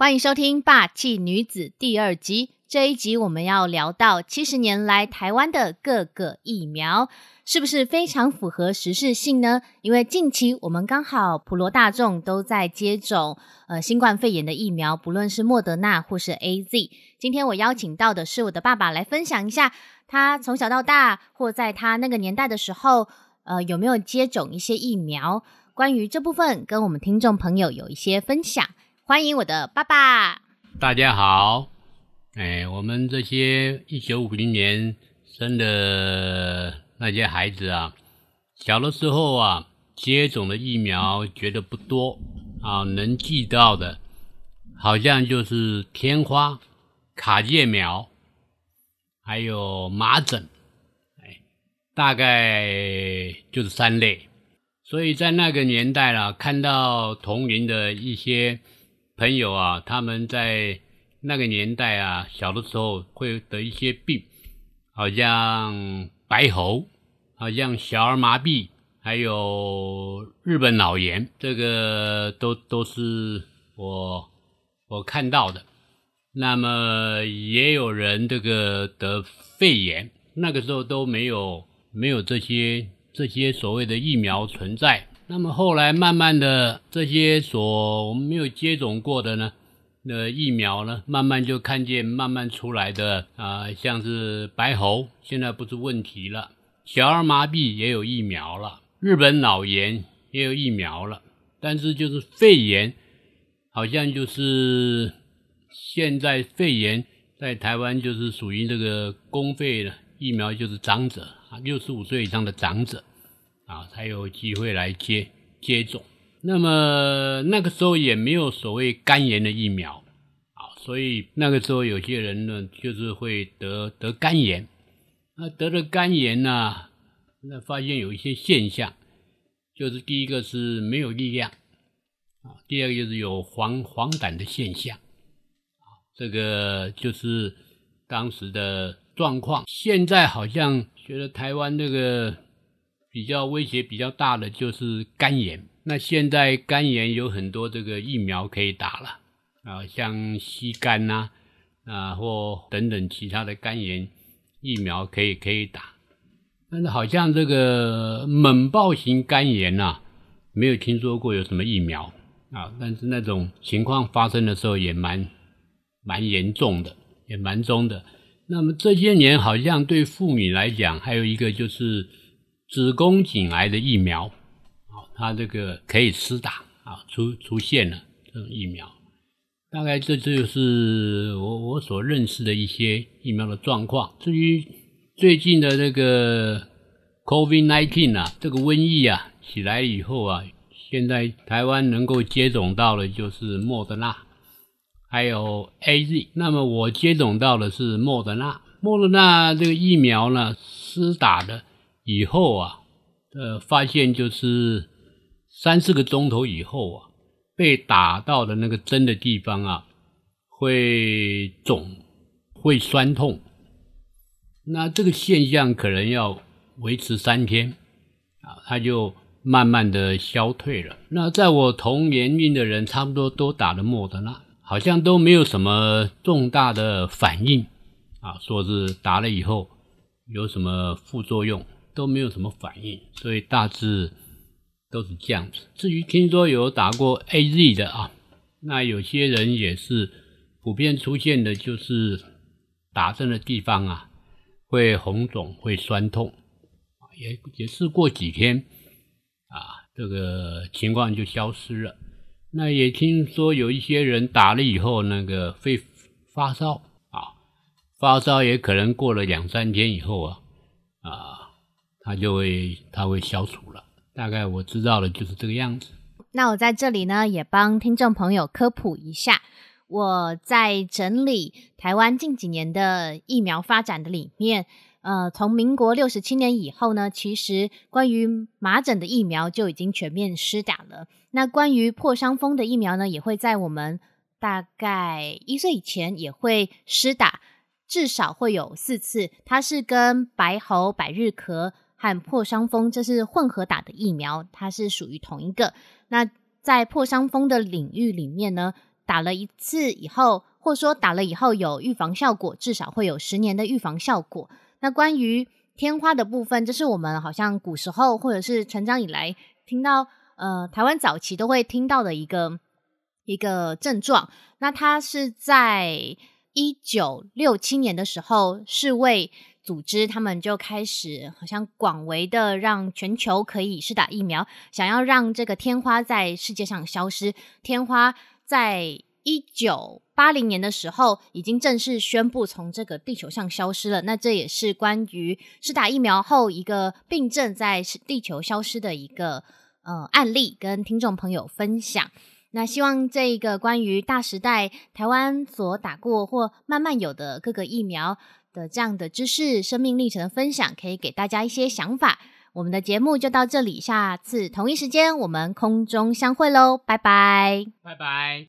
欢迎收听《霸气女子》第二集。这一集我们要聊到七十年来台湾的各个疫苗，是不是非常符合时事性呢？因为近期我们刚好普罗大众都在接种呃新冠肺炎的疫苗，不论是莫德纳或是 A Z。今天我邀请到的是我的爸爸来分享一下，他从小到大或在他那个年代的时候，呃有没有接种一些疫苗？关于这部分，跟我们听众朋友有一些分享。欢迎我的爸爸。大家好，哎，我们这些一九五零年生的那些孩子啊，小的时候啊，接种的疫苗觉得不多啊，能记到的，好像就是天花、卡介苗，还有麻疹，哎，大概就是三类。所以在那个年代啦，看到同龄的一些。朋友啊，他们在那个年代啊，小的时候会得一些病，好像白喉，好像小儿麻痹，还有日本脑炎，这个都都是我我看到的。那么也有人这个得肺炎，那个时候都没有没有这些这些所谓的疫苗存在。那么后来慢慢的，这些所我们没有接种过的呢，那疫苗呢，慢慢就看见慢慢出来的啊，像是白喉，现在不是问题了；小儿麻痹也有疫苗了，日本脑炎也有疫苗了，但是就是肺炎，好像就是现在肺炎在台湾就是属于这个公费的疫苗，就是长者啊，六十五岁以上的长者。啊，才有机会来接接种。那么那个时候也没有所谓肝炎的疫苗啊，所以那个时候有些人呢，就是会得得肝炎。那得了肝炎呢，那发现有一些现象，就是第一个是没有力量啊，第二个就是有黄黄疸的现象啊，这个就是当时的状况。现在好像觉得台湾这个。比较威胁比较大的就是肝炎，那现在肝炎有很多这个疫苗可以打了啊，像吸肝呐啊或等等其他的肝炎疫苗可以可以打，但是好像这个猛暴型肝炎呐，没有听说过有什么疫苗啊，但是那种情况发生的时候也蛮蛮严重的，也蛮重的。那么这些年好像对妇女来讲，还有一个就是。子宫颈癌的疫苗，啊，它这个可以施打啊，出出现了这种疫苗，大概这就是我我所认识的一些疫苗的状况。至于最近的这个 COVID-19 啊，这个瘟疫啊起来以后啊，现在台湾能够接种到的就是莫德纳，还有 A Z。那么我接种到的是莫德纳，莫德纳这个疫苗呢，施打的。以后啊，呃，发现就是三四个钟头以后啊，被打到的那个针的地方啊，会肿，会酸痛。那这个现象可能要维持三天啊，它就慢慢的消退了。那在我同年龄的人，差不多都打了莫德纳，好像都没有什么重大的反应啊，说是打了以后有什么副作用。都没有什么反应，所以大致都是这样子。至于听说有打过 A Z 的啊，那有些人也是普遍出现的，就是打针的地方啊会红肿、会酸痛，也也是过几天啊，这个情况就消失了。那也听说有一些人打了以后，那个会发烧啊，发烧也可能过了两三天以后啊啊。它就会，它会消除了。大概我知道的就是这个样子。那我在这里呢，也帮听众朋友科普一下。我在整理台湾近几年的疫苗发展的里面，呃，从民国六十七年以后呢，其实关于麻疹的疫苗就已经全面施打了。那关于破伤风的疫苗呢，也会在我们大概一岁以前也会施打，至少会有四次。它是跟白喉、百日咳。和破伤风，这是混合打的疫苗，它是属于同一个。那在破伤风的领域里面呢，打了一次以后，或者说打了以后有预防效果，至少会有十年的预防效果。那关于天花的部分，这是我们好像古时候或者是成长以来听到，呃，台湾早期都会听到的一个一个症状。那它是在一九六七年的时候，是为组织他们就开始好像广为的让全球可以施打疫苗，想要让这个天花在世界上消失。天花在一九八零年的时候，已经正式宣布从这个地球上消失了。那这也是关于施打疫苗后一个病症在地球消失的一个呃案例，跟听众朋友分享。那希望这一个关于大时代台湾所打过或慢慢有的各个疫苗的这样的知识、生命历程的分享，可以给大家一些想法。我们的节目就到这里，下次同一时间我们空中相会喽，拜拜，拜拜。